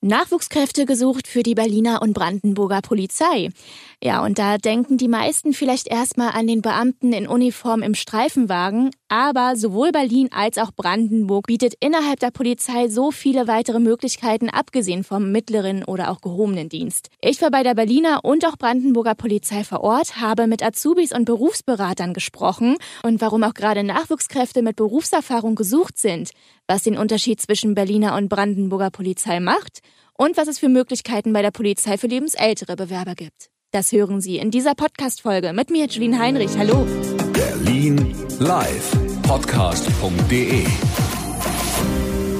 Nachwuchskräfte gesucht für die Berliner und Brandenburger Polizei. Ja, und da denken die meisten vielleicht erstmal an den Beamten in Uniform im Streifenwagen, aber sowohl Berlin als auch Brandenburg bietet innerhalb der Polizei so viele weitere Möglichkeiten, abgesehen vom mittleren oder auch gehobenen Dienst. Ich war bei der Berliner und auch Brandenburger Polizei vor Ort, habe mit Azubis und Berufsberatern gesprochen und warum auch gerade Nachwuchskräfte mit Berufserfahrung gesucht sind, was den Unterschied zwischen Berliner und Brandenburger Polizei macht und was es für Möglichkeiten bei der Polizei für lebensältere Bewerber gibt. Das hören Sie in dieser Podcast-Folge mit mir, Julien Heinrich. Hallo. Berlin live. Podcast.de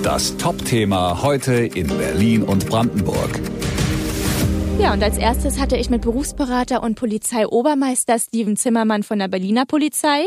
Das Top-Thema heute in Berlin und Brandenburg. Ja, und als erstes hatte ich mit Berufsberater und Polizeiobermeister Steven Zimmermann von der Berliner Polizei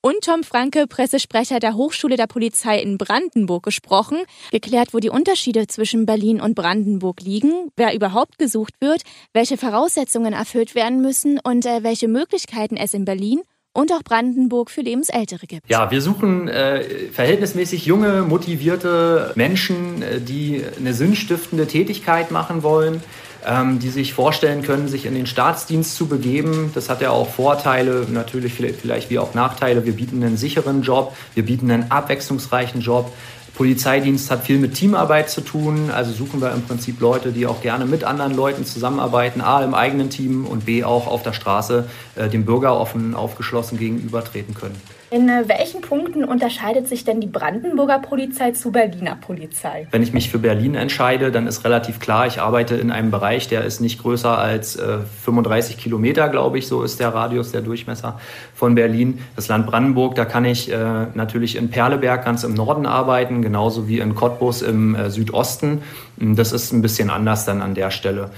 und Tom Franke, Pressesprecher der Hochschule der Polizei in Brandenburg, gesprochen, geklärt, wo die Unterschiede zwischen Berlin und Brandenburg liegen, wer überhaupt gesucht wird, welche Voraussetzungen erfüllt werden müssen und äh, welche Möglichkeiten es in Berlin und auch Brandenburg für Lebensältere gibt. Ja, wir suchen äh, verhältnismäßig junge, motivierte Menschen, äh, die eine sinnstiftende Tätigkeit machen wollen ähm, die sich vorstellen können, sich in den Staatsdienst zu begeben. Das hat ja auch Vorteile, natürlich vielleicht wie auch Nachteile. Wir bieten einen sicheren Job, wir bieten einen abwechslungsreichen Job. Polizeidienst hat viel mit Teamarbeit zu tun, also suchen wir im Prinzip Leute, die auch gerne mit anderen Leuten zusammenarbeiten, a im eigenen Team und b auch auf der Straße äh, dem Bürger offen aufgeschlossen gegenübertreten können. In äh, welchen Punkten unterscheidet sich denn die Brandenburger Polizei zu Berliner Polizei? Wenn ich mich für Berlin entscheide, dann ist relativ klar, ich arbeite in einem Bereich, der ist nicht größer als äh, 35 Kilometer, glaube ich, so ist der Radius, der Durchmesser von Berlin. Das Land Brandenburg, da kann ich äh, natürlich in Perleberg ganz im Norden arbeiten, genauso wie in Cottbus im äh, Südosten. Das ist ein bisschen anders dann an der Stelle.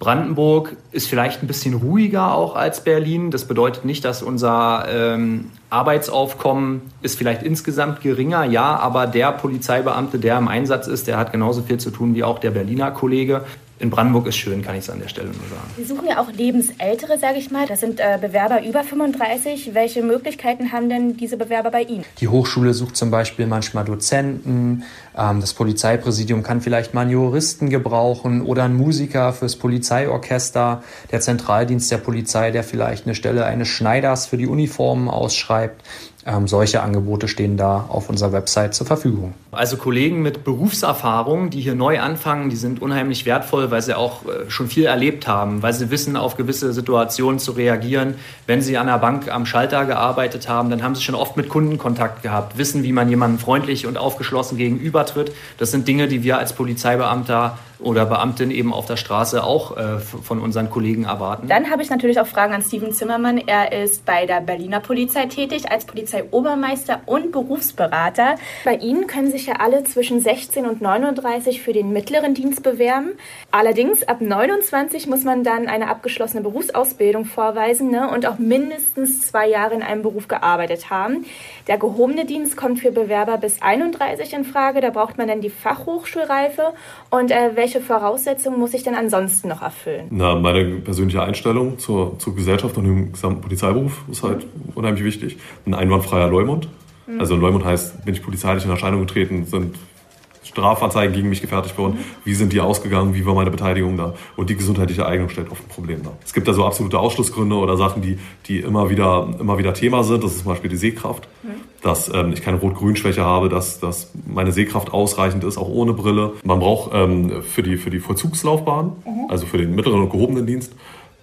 Brandenburg ist vielleicht ein bisschen ruhiger auch als Berlin. Das bedeutet nicht, dass unser ähm, Arbeitsaufkommen ist vielleicht insgesamt geringer, ja, aber der Polizeibeamte, der im Einsatz ist, der hat genauso viel zu tun wie auch der Berliner Kollege in Brandenburg ist schön, kann ich es an der Stelle nur sagen. Sie suchen ja auch Lebensältere, sage ich mal. Das sind äh, Bewerber über 35. Welche Möglichkeiten haben denn diese Bewerber bei Ihnen? Die Hochschule sucht zum Beispiel manchmal Dozenten. Ähm, das Polizeipräsidium kann vielleicht mal einen Juristen gebrauchen oder einen Musiker fürs Polizeiorchester. Der Zentraldienst der Polizei, der vielleicht eine Stelle eines Schneiders für die Uniformen ausschreibt. Ähm, solche Angebote stehen da auf unserer Website zur Verfügung. Also Kollegen mit Berufserfahrung, die hier neu anfangen, die sind unheimlich wertvoll, weil sie auch äh, schon viel erlebt haben, weil sie wissen, auf gewisse Situationen zu reagieren. Wenn sie an der Bank am Schalter gearbeitet haben, dann haben sie schon oft mit Kunden Kontakt gehabt, wissen, wie man jemandem freundlich und aufgeschlossen gegenübertritt. Das sind Dinge, die wir als Polizeibeamter oder Beamtin eben auf der Straße auch äh, von unseren Kollegen erwarten. Dann habe ich natürlich auch Fragen an Steven Zimmermann. Er ist bei der Berliner Polizei tätig als Polizeiobermeister und Berufsberater. Bei Ihnen können sich ja alle zwischen 16 und 39 für den mittleren Dienst bewerben. Allerdings ab 29 muss man dann eine abgeschlossene Berufsausbildung vorweisen ne, und auch mindestens zwei Jahre in einem Beruf gearbeitet haben. Der gehobene Dienst kommt für Bewerber bis 31 in Frage. Da braucht man dann die Fachhochschulreife. Und äh, welche Voraussetzungen muss ich denn ansonsten noch erfüllen? Na, meine persönliche Einstellung zur, zur Gesellschaft und dem gesamten Polizeiberuf ist halt unheimlich wichtig. Ein einwandfreier Leumund. Mhm. Also Leumund heißt, bin ich polizeilich in Erscheinung getreten, sind Strafanzeigen gegen mich gefertigt worden. Mhm. Wie sind die ausgegangen? Wie war meine Beteiligung da? Und die gesundheitliche Eignung stellt oft ein Problem dar. Es gibt da so absolute Ausschlussgründe oder Sachen, die, die immer, wieder, immer wieder Thema sind. Das ist zum Beispiel die Sehkraft. Mhm dass ähm, ich keine Rot-Grün-Schwäche habe, dass, dass meine Sehkraft ausreichend ist, auch ohne Brille. Man braucht ähm, für, die, für die Vollzugslaufbahn, mhm. also für den mittleren und gehobenen Dienst,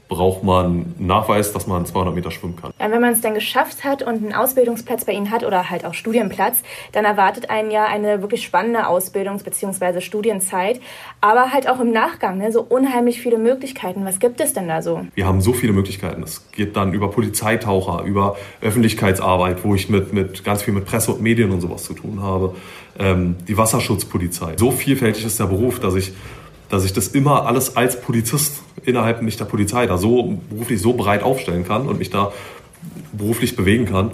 braucht man Nachweis, dass man 200 Meter schwimmen kann. Ja, wenn man es dann geschafft hat und einen Ausbildungsplatz bei Ihnen hat oder halt auch Studienplatz, dann erwartet einen ja eine wirklich spannende Ausbildungs- bzw. Studienzeit, aber halt auch im Nachgang ne, so unheimlich viele Möglichkeiten. Was gibt es denn da so? Wir haben so viele Möglichkeiten. Es geht dann über Polizeitaucher, über Öffentlichkeitsarbeit, wo ich mit, mit ganz viel mit Presse und Medien und sowas zu tun habe, ähm, die Wasserschutzpolizei. So vielfältig ist der Beruf, dass ich dass ich das immer alles als Polizist innerhalb nicht der Polizei da so beruflich so breit aufstellen kann und mich da beruflich bewegen kann.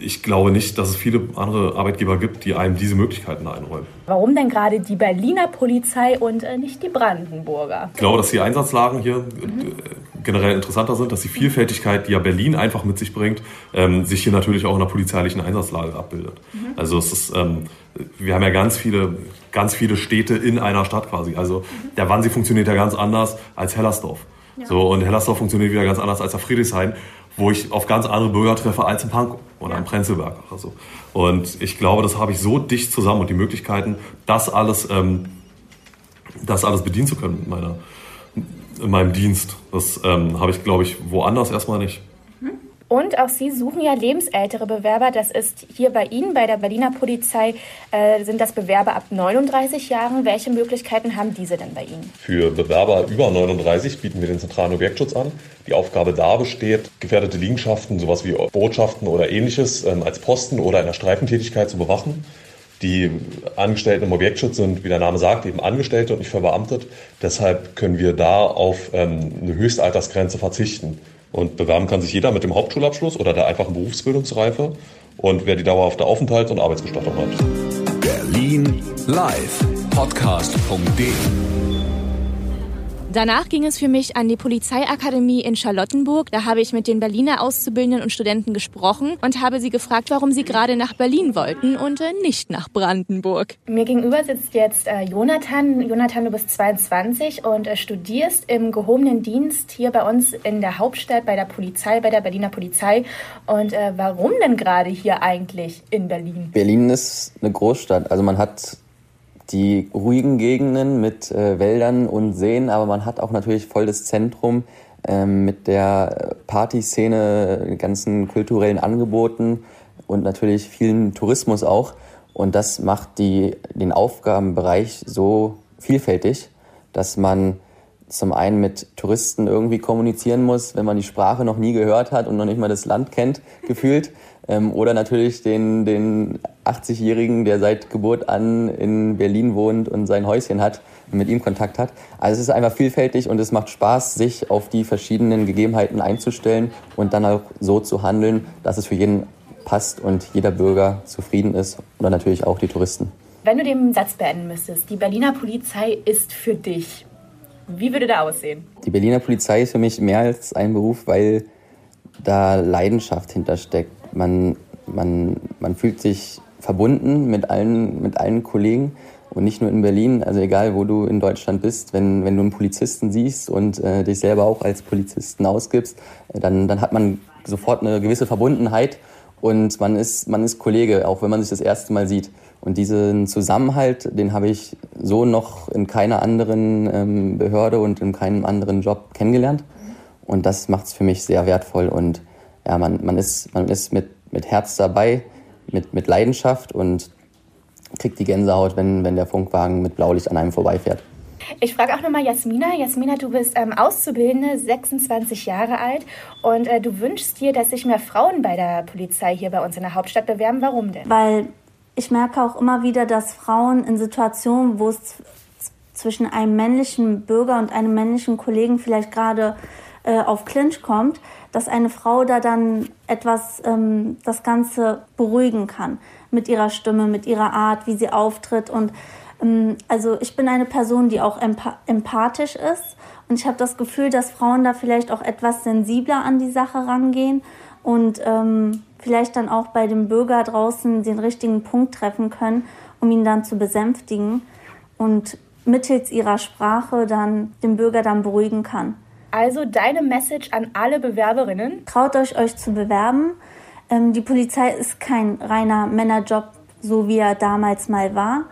Ich glaube nicht, dass es viele andere Arbeitgeber gibt, die einem diese Möglichkeiten einräumen. Warum denn gerade die Berliner Polizei und äh, nicht die Brandenburger? Ich glaube, dass die Einsatzlagen hier mhm. generell interessanter sind, dass die Vielfältigkeit, die ja Berlin einfach mit sich bringt, ähm, sich hier natürlich auch in der polizeilichen Einsatzlage abbildet. Mhm. Also es ist, ähm, wir haben ja ganz viele, ganz viele Städte in einer Stadt quasi. Also mhm. der Wannsee funktioniert ja ganz anders als Hellersdorf. Ja. So, und Hellersdorf funktioniert wieder ganz anders als der Friedrichshain, wo ich auf ganz andere Bürger treffe als in Pankow oder ja. in Prenzlberg oder so. Und ich glaube, das habe ich so dicht zusammen und die Möglichkeiten, das alles, ähm, das alles bedienen zu können mit meiner, in meinem Dienst. Das ähm, habe ich, glaube ich, woanders erstmal nicht. Und auch Sie suchen ja lebensältere Bewerber. Das ist hier bei Ihnen, bei der Berliner Polizei, äh, sind das Bewerber ab 39 Jahren. Welche Möglichkeiten haben diese denn bei Ihnen? Für Bewerber über 39 bieten wir den zentralen Objektschutz an. Die Aufgabe da besteht, gefährdete Liegenschaften, sowas wie Botschaften oder ähnliches, ähm, als Posten oder in der Streifentätigkeit zu bewachen. Die Angestellten im Objektschutz sind, wie der Name sagt, eben Angestellte und nicht verbeamtet. Deshalb können wir da auf ähm, eine Höchstaltersgrenze verzichten. Und bewerben kann sich jeder mit dem Hauptschulabschluss oder der einfachen Berufsbildungsreife und wer die dauerhafte Aufenthalts- und Arbeitsgestattung hat. Berlin live podcast.de Danach ging es für mich an die Polizeiakademie in Charlottenburg. Da habe ich mit den Berliner Auszubildenden und Studenten gesprochen und habe sie gefragt, warum sie gerade nach Berlin wollten und äh, nicht nach Brandenburg. Mir gegenüber sitzt jetzt äh, Jonathan. Jonathan, du bist 22 und äh, studierst im gehobenen Dienst hier bei uns in der Hauptstadt bei der Polizei, bei der Berliner Polizei. Und äh, warum denn gerade hier eigentlich in Berlin? Berlin ist eine Großstadt. Also man hat die ruhigen Gegenden mit äh, Wäldern und Seen, aber man hat auch natürlich voll das Zentrum ähm, mit der Partyszene, ganzen kulturellen Angeboten und natürlich vielen Tourismus auch. Und das macht die, den Aufgabenbereich so vielfältig, dass man zum einen mit Touristen irgendwie kommunizieren muss, wenn man die Sprache noch nie gehört hat und noch nicht mal das Land kennt, gefühlt. Ähm, oder natürlich den, den 80-Jährigen, der seit Geburt an in Berlin wohnt und sein Häuschen hat, mit ihm Kontakt hat. Also es ist einfach vielfältig und es macht Spaß, sich auf die verschiedenen Gegebenheiten einzustellen und dann auch so zu handeln, dass es für jeden passt und jeder Bürger zufrieden ist oder natürlich auch die Touristen. Wenn du den Satz beenden müsstest, die Berliner Polizei ist für dich. Wie würde der aussehen? Die Berliner Polizei ist für mich mehr als ein Beruf, weil da Leidenschaft hintersteckt. Man, man, man fühlt sich verbunden mit allen, mit allen Kollegen und nicht nur in Berlin, also egal wo du in Deutschland bist, wenn, wenn du einen Polizisten siehst und äh, dich selber auch als Polizisten ausgibst, äh, dann, dann hat man sofort eine gewisse Verbundenheit und man ist, man ist Kollege, auch wenn man sich das erste Mal sieht. Und diesen Zusammenhalt, den habe ich so noch in keiner anderen ähm, Behörde und in keinem anderen Job kennengelernt. Und das macht es für mich sehr wertvoll und ja, man, man ist, man ist mit, mit Herz dabei, mit, mit Leidenschaft und kriegt die Gänsehaut, wenn, wenn der Funkwagen mit Blaulicht an einem vorbeifährt. Ich frage auch nochmal Jasmina. Jasmina, du bist ähm, Auszubildende, 26 Jahre alt und äh, du wünschst dir, dass sich mehr Frauen bei der Polizei hier bei uns in der Hauptstadt bewerben. Warum denn? Weil ich merke auch immer wieder, dass Frauen in Situationen, wo es zwischen einem männlichen Bürger und einem männlichen Kollegen vielleicht gerade äh, auf Clinch kommt, dass eine Frau da dann etwas ähm, das Ganze beruhigen kann mit ihrer Stimme, mit ihrer Art, wie sie auftritt. Und also ich bin eine Person, die auch empa empathisch ist. Und ich habe das Gefühl, dass Frauen da vielleicht auch etwas sensibler an die Sache rangehen und ähm, vielleicht dann auch bei dem Bürger draußen den richtigen Punkt treffen können, um ihn dann zu besänftigen und mittels ihrer Sprache dann den Bürger dann beruhigen kann. Also deine Message an alle Bewerberinnen? Traut euch, euch zu bewerben. Ähm, die Polizei ist kein reiner Männerjob, so wie er damals mal war.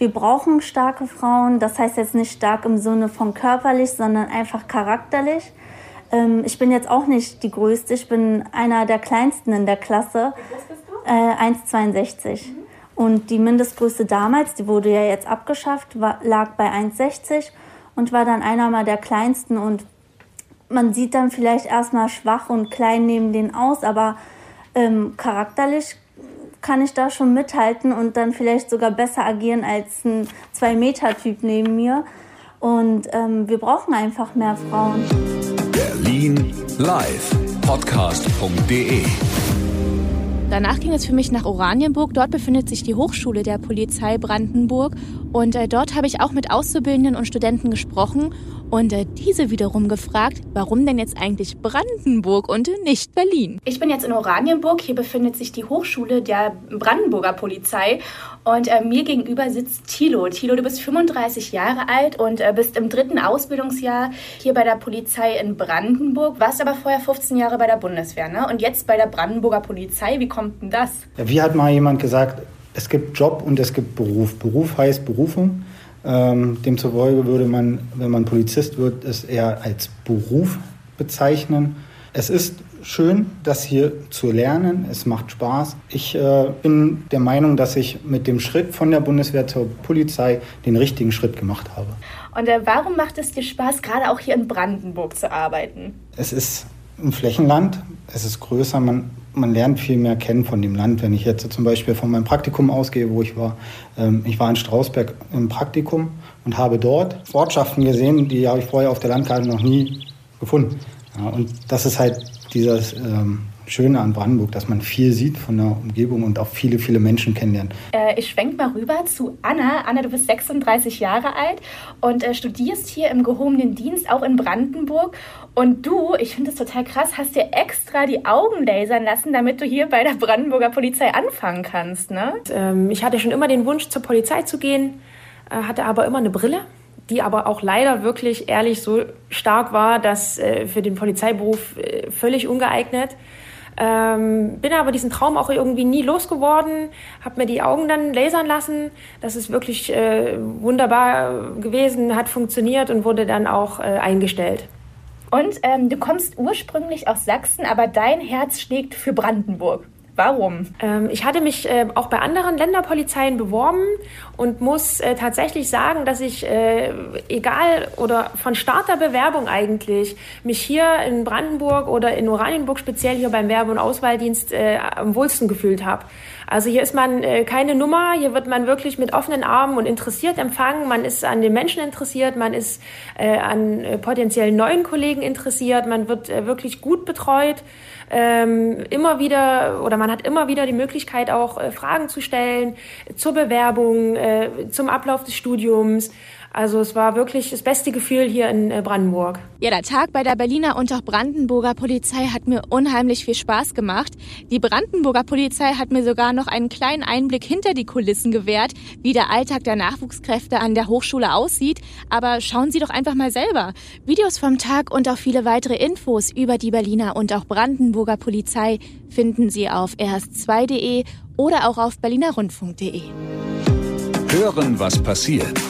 Wir brauchen starke Frauen. Das heißt jetzt nicht stark im Sinne von körperlich, sondern einfach charakterlich. Ähm, ich bin jetzt auch nicht die Größte. Ich bin einer der Kleinsten in der Klasse. Groß bist du? Äh, 1,62. Mhm. Und die Mindestgröße damals, die wurde ja jetzt abgeschafft, war, lag bei 1,60 und war dann einer mal der Kleinsten und man sieht dann vielleicht erstmal schwach und klein neben den aus, aber ähm, charakterlich kann ich da schon mithalten und dann vielleicht sogar besser agieren als ein Zwei-Meter-Typ neben mir. Und ähm, wir brauchen einfach mehr Frauen. Berlin live podcast.de Danach ging es für mich nach Oranienburg. Dort befindet sich die Hochschule der Polizei Brandenburg. Und äh, dort habe ich auch mit Auszubildenden und Studenten gesprochen und äh, diese wiederum gefragt, warum denn jetzt eigentlich Brandenburg und nicht Berlin? Ich bin jetzt in Oranienburg. Hier befindet sich die Hochschule der Brandenburger Polizei. Und äh, mir gegenüber sitzt Thilo. Thilo, du bist 35 Jahre alt und äh, bist im dritten Ausbildungsjahr hier bei der Polizei in Brandenburg. Warst aber vorher 15 Jahre bei der Bundeswehr, ne? Und jetzt bei der Brandenburger Polizei. Wie kommt denn das? Ja, wie hat mal jemand gesagt, es gibt Job und es gibt Beruf. Beruf heißt Berufung. Ähm, demzufolge würde man, wenn man Polizist wird, es eher als Beruf bezeichnen. Es ist schön, das hier zu lernen. Es macht Spaß. Ich äh, bin der Meinung, dass ich mit dem Schritt von der Bundeswehr zur Polizei den richtigen Schritt gemacht habe. Und äh, warum macht es dir Spaß, gerade auch hier in Brandenburg zu arbeiten? Es ist ein Flächenland. Es ist größer. Man man lernt viel mehr kennen von dem Land. Wenn ich jetzt zum Beispiel von meinem Praktikum ausgehe, wo ich war, ähm, ich war in Strausberg im Praktikum und habe dort Ortschaften gesehen, die habe ich vorher auf der Landkarte noch nie gefunden. Und das ist halt dieses ähm, Schöne an Brandenburg, dass man viel sieht von der Umgebung und auch viele, viele Menschen kennenlernt. Äh, ich schwenke mal rüber zu Anna. Anna, du bist 36 Jahre alt und äh, studierst hier im gehobenen Dienst, auch in Brandenburg. Und du, ich finde das total krass, hast dir extra die Augen lasern lassen, damit du hier bei der Brandenburger Polizei anfangen kannst, ne? Ähm, ich hatte schon immer den Wunsch, zur Polizei zu gehen, äh, hatte aber immer eine Brille die aber auch leider wirklich ehrlich so stark war, dass äh, für den Polizeiberuf äh, völlig ungeeignet. Ähm, bin aber diesen Traum auch irgendwie nie losgeworden, habe mir die Augen dann lasern lassen. Das ist wirklich äh, wunderbar gewesen, hat funktioniert und wurde dann auch äh, eingestellt. Und ähm, du kommst ursprünglich aus Sachsen, aber dein Herz schlägt für Brandenburg. Warum? Ähm, ich hatte mich äh, auch bei anderen Länderpolizeien beworben und muss äh, tatsächlich sagen, dass ich, äh, egal oder von Start der Bewerbung eigentlich, mich hier in Brandenburg oder in Oranienburg, speziell hier beim Werbe- und Auswahldienst, äh, am wohlsten gefühlt habe. Also hier ist man äh, keine Nummer, hier wird man wirklich mit offenen Armen und interessiert empfangen. Man ist an den Menschen interessiert, man ist äh, an äh, potenziellen neuen Kollegen interessiert, man wird äh, wirklich gut betreut. Ähm, immer wieder oder man hat immer wieder die Möglichkeit auch äh, Fragen zu stellen zur Bewerbung, zum Ablauf des Studiums. Also es war wirklich das beste Gefühl hier in äh, Brandenburg. Ja, der Tag bei der Berliner und auch Brandenburger Polizei hat mir unheimlich viel Spaß gemacht. Die Brandenburger Polizei hat mir sogar noch einen kleinen Einblick hinter die Kulissen gewährt, wie der Alltag der Nachwuchskräfte an der Hochschule aussieht. Aber schauen Sie doch einfach mal selber. Videos vom Tag und auch viele weitere Infos über die Berliner und auch Brandenburger Polizei finden Sie auf rs2.de oder auch auf berlinerrundfunk.de. Hören, was passiert